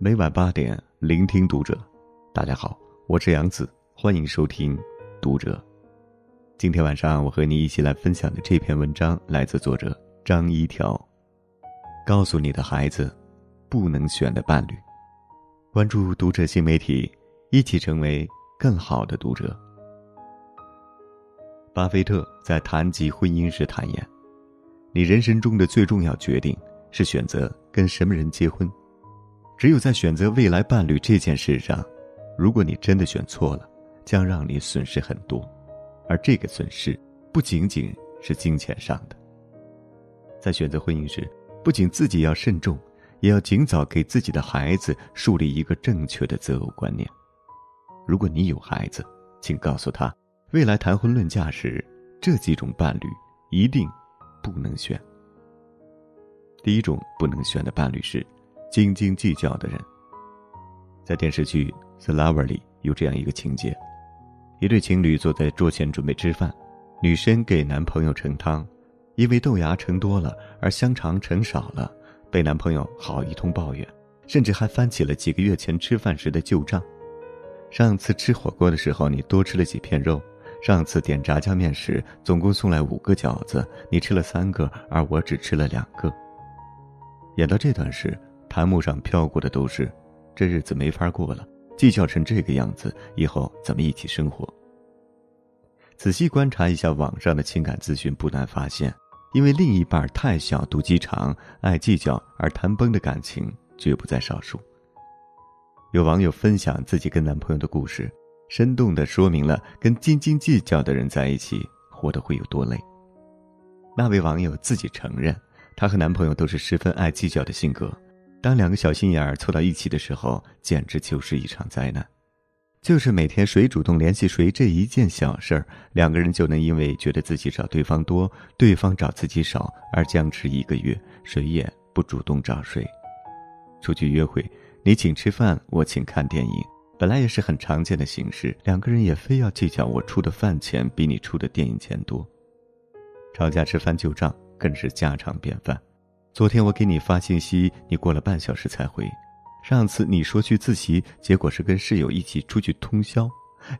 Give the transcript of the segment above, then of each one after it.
每晚八点，聆听读者。大家好，我是杨子，欢迎收听读者。今天晚上，我和你一起来分享的这篇文章来自作者张一条。告诉你的孩子，不能选的伴侣。关注读者新媒体，一起成为更好的读者。巴菲特在谈及婚姻时坦言：“你人生中的最重要决定是选择跟什么人结婚。”只有在选择未来伴侣这件事上，如果你真的选错了，将让你损失很多，而这个损失不仅仅是金钱上的。在选择婚姻时，不仅自己要慎重，也要尽早给自己的孩子树立一个正确的择偶观念。如果你有孩子，请告诉他，未来谈婚论嫁时，这几种伴侣一定不能选。第一种不能选的伴侣是。斤斤计较的人，在电视剧《The Lover》里有这样一个情节：一对情侣坐在桌前准备吃饭，女生给男朋友盛汤，因为豆芽盛多了而香肠盛少了，被男朋友好一通抱怨，甚至还翻起了几个月前吃饭时的旧账。上次吃火锅的时候你多吃了几片肉，上次点炸酱面时总共送来五个饺子，你吃了三个，而我只吃了两个。演到这段时。檀木上飘过的都是，这日子没法过了。计较成这个样子，以后怎么一起生活？仔细观察一下网上的情感咨询，不难发现，因为另一半太小、肚鸡肠、爱计较而谈崩的感情绝不在少数。有网友分享自己跟男朋友的故事，生动地说明了跟斤斤计较的人在一起活得会有多累。那位网友自己承认，她和男朋友都是十分爱计较的性格。当两个小心眼儿凑到一起的时候，简直就是一场灾难。就是每天谁主动联系谁这一件小事儿，两个人就能因为觉得自己找对方多，对方找自己少，而僵持一个月，谁也不主动找谁。出去约会，你请吃饭，我请看电影，本来也是很常见的形式，两个人也非要计较我出的饭钱比你出的电影钱多。吵架吃翻旧账更是家常便饭。昨天我给你发信息，你过了半小时才回。上次你说去自习，结果是跟室友一起出去通宵。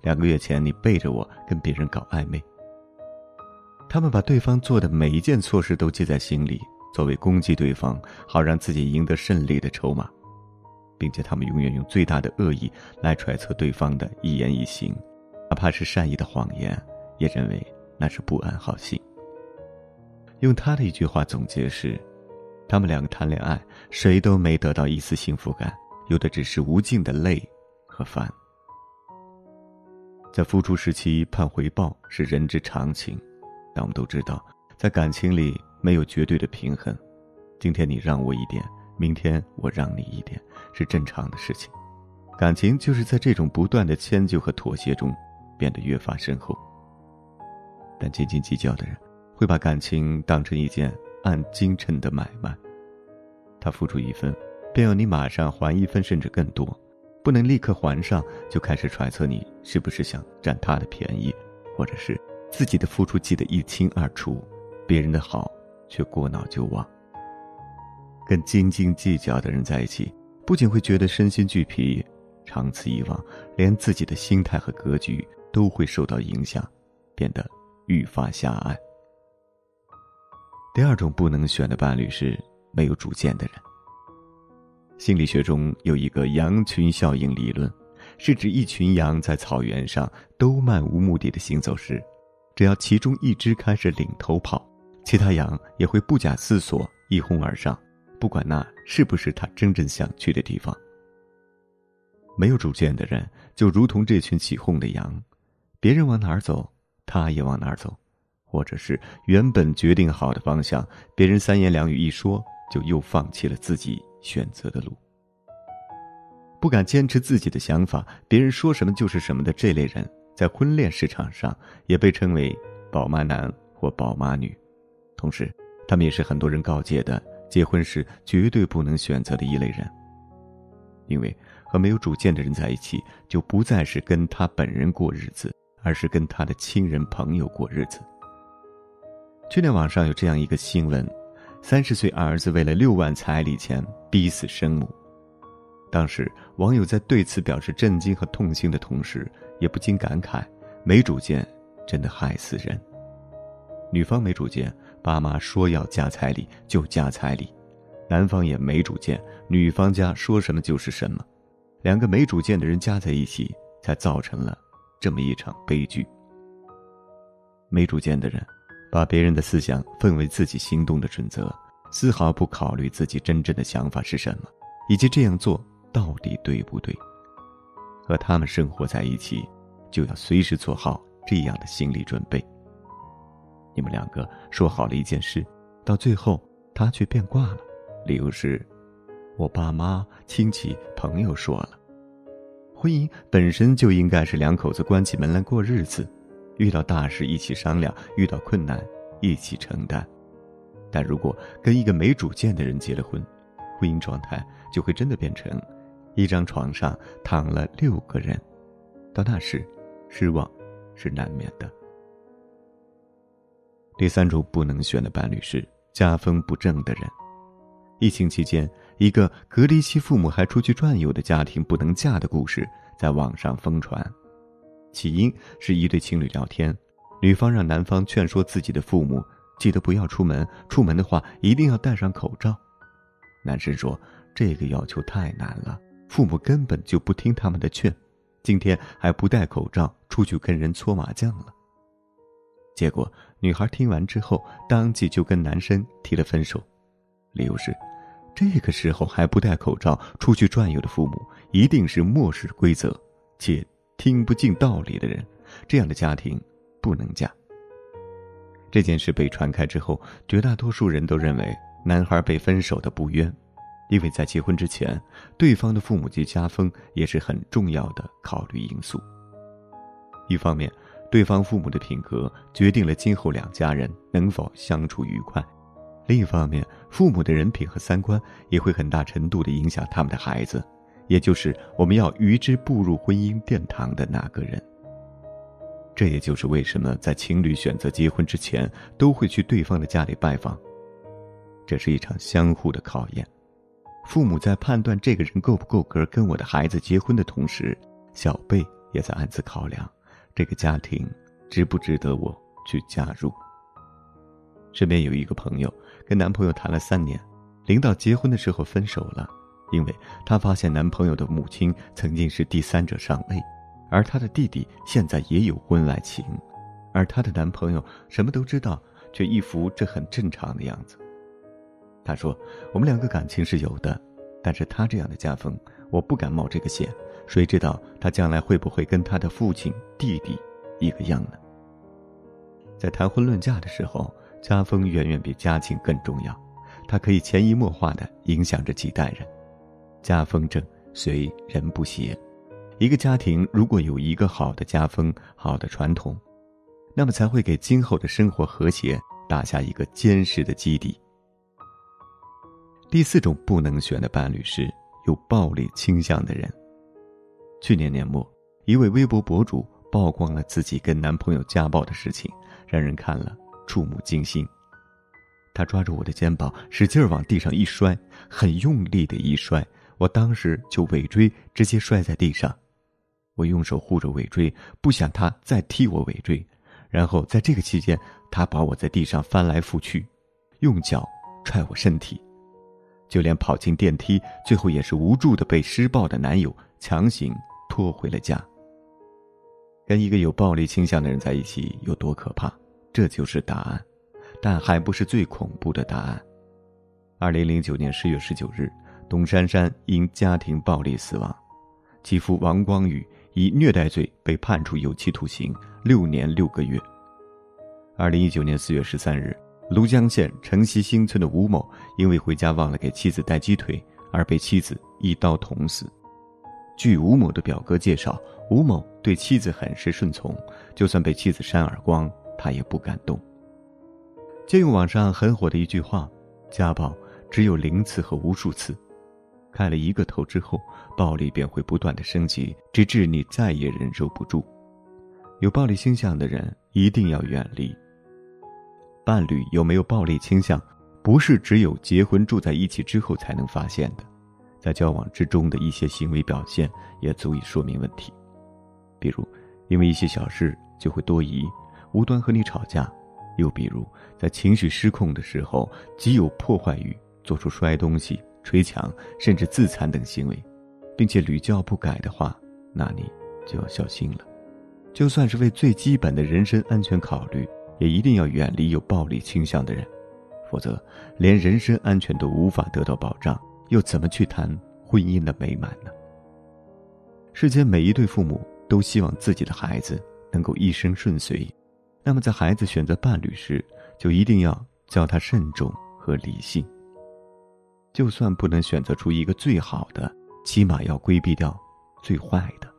两个月前你背着我跟别人搞暧昧。他们把对方做的每一件错事都记在心里，作为攻击对方，好让自己赢得胜利的筹码，并且他们永远用最大的恶意来揣测对方的一言一行，哪怕是善意的谎言，也认为那是不安好心。用他的一句话总结是。他们两个谈恋爱，谁都没得到一丝幸福感，有的只是无尽的累和烦。在付出时期盼回报是人之常情，但我们都知道，在感情里没有绝对的平衡。今天你让我一点，明天我让你一点，是正常的事情。感情就是在这种不断的迁就和妥协中，变得越发深厚。但斤斤计较的人，会把感情当成一件。按斤称的买卖，他付出一分，便要你马上还一分，甚至更多，不能立刻还上，就开始揣测你是不是想占他的便宜，或者是自己的付出记得一清二楚，别人的好却过脑就忘。跟斤斤计较的人在一起，不仅会觉得身心俱疲，长此以往，连自己的心态和格局都会受到影响，变得愈发狭隘。第二种不能选的伴侣是没有主见的人。心理学中有一个羊群效应理论，是指一群羊在草原上都漫无目的的行走时，只要其中一只开始领头跑，其他羊也会不假思索一哄而上，不管那是不是他真正想去的地方。没有主见的人就如同这群起哄的羊，别人往哪儿走，他也往哪儿走。或者是原本决定好的方向，别人三言两语一说，就又放弃了自己选择的路。不敢坚持自己的想法，别人说什么就是什么的这类人，在婚恋市场上也被称为“宝妈男”或“宝妈女”。同时，他们也是很多人告诫的结婚时绝对不能选择的一类人。因为和没有主见的人在一起，就不再是跟他本人过日子，而是跟他的亲人朋友过日子。去年网上有这样一个新闻：三十岁儿子为了六万彩礼钱逼死生母。当时网友在对此表示震惊和痛心的同时，也不禁感慨：没主见真的害死人。女方没主见，爸妈说要加彩礼就加彩礼；男方也没主见，女方家说什么就是什么。两个没主见的人加在一起，才造成了这么一场悲剧。没主见的人，把别人的思想奉为自己行动的准则，丝毫不考虑自己真正的想法是什么，以及这样做到底对不对。和他们生活在一起，就要随时做好这样的心理准备。你们两个说好了一件事，到最后他却变卦了，理由是：我爸妈、亲戚、朋友说了。婚姻本身就应该是两口子关起门来过日子，遇到大事一起商量，遇到困难一起承担。但如果跟一个没主见的人结了婚，婚姻状态就会真的变成一张床上躺了六个人，到那时，失望是难免的。第三种不能选的伴侣是家风不正的人。疫情期间，一个隔离期父母还出去转悠的家庭不能嫁的故事在网上疯传。起因是一对情侣聊天，女方让男方劝说自己的父母记得不要出门，出门的话一定要戴上口罩。男生说这个要求太难了，父母根本就不听他们的劝，今天还不戴口罩出去跟人搓麻将了。结果，女孩听完之后，当即就跟男生提了分手，理由是，这个时候还不戴口罩出去转悠的父母，一定是漠视规则且听不进道理的人，这样的家庭不能嫁。这件事被传开之后，绝大多数人都认为男孩被分手的不冤，因为在结婚之前，对方的父母及家风也是很重要的考虑因素。一方面，对方父母的品格决定了今后两家人能否相处愉快；另一方面，父母的人品和三观也会很大程度的影响他们的孩子，也就是我们要与之步入婚姻殿堂的那个人。这也就是为什么在情侣选择结婚之前都会去对方的家里拜访，这是一场相互的考验。父母在判断这个人够不够格跟我的孩子结婚的同时，小贝也在暗自考量。这个家庭值不值得我去加入？身边有一个朋友跟男朋友谈了三年，临到结婚的时候分手了，因为她发现男朋友的母亲曾经是第三者上位，而她的弟弟现在也有婚外情，而她的男朋友什么都知道，却一副这很正常的样子。她说：“我们两个感情是有的，但是他这样的家风，我不敢冒这个险。”谁知道他将来会不会跟他的父亲、弟弟一个样呢？在谈婚论嫁的时候，家风远远比家境更重要，它可以潜移默化的影响着几代人。家风正，随人不邪。一个家庭如果有一个好的家风、好的传统，那么才会给今后的生活和谐打下一个坚实的基底。第四种不能选的伴侣是有暴力倾向的人。去年年末，一位微博博主曝光了自己跟男朋友家暴的事情，让人看了触目惊心。他抓住我的肩膀，使劲往地上一摔，很用力的一摔，我当时就尾椎直接摔在地上。我用手护着尾椎，不想他再踢我尾椎。然后在这个期间，他把我在地上翻来覆去，用脚踹我身体，就连跑进电梯，最后也是无助的被施暴的男友强行。拖回了家。跟一个有暴力倾向的人在一起有多可怕？这就是答案，但还不是最恐怖的答案。二零零九年十月十九日，董珊珊因家庭暴力死亡，其父王光宇以虐待罪被判处有期徒刑六年六个月。二零一九年四月十三日，庐江县城西新村的吴某因为回家忘了给妻子带鸡腿，而被妻子一刀捅死。据吴某的表哥介绍，吴某对妻子很是顺从，就算被妻子扇耳光，他也不敢动。借用网上很火的一句话：“家暴只有零次和无数次，开了一个头之后，暴力便会不断的升级，直至你再也忍受不住。”有暴力倾向的人一定要远离。伴侣有没有暴力倾向，不是只有结婚住在一起之后才能发现的。在交往之中的一些行为表现也足以说明问题，比如，因为一些小事就会多疑，无端和你吵架；又比如，在情绪失控的时候，极有破坏欲，做出摔东西、捶墙，甚至自残等行为，并且屡教不改的话，那你就要小心了。就算是为最基本的人身安全考虑，也一定要远离有暴力倾向的人，否则，连人身安全都无法得到保障。又怎么去谈婚姻的美满呢？世间每一对父母都希望自己的孩子能够一生顺遂，那么在孩子选择伴侣时，就一定要教他慎重和理性。就算不能选择出一个最好的，起码要规避掉最坏的。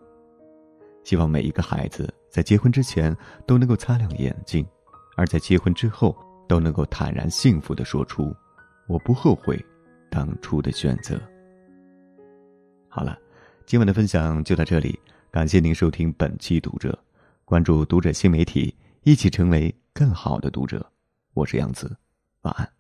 希望每一个孩子在结婚之前都能够擦亮眼睛，而在结婚之后都能够坦然幸福的说出：“我不后悔。”当初的选择。好了，今晚的分享就到这里，感谢您收听本期读者，关注读者新媒体，一起成为更好的读者。我是杨子，晚安。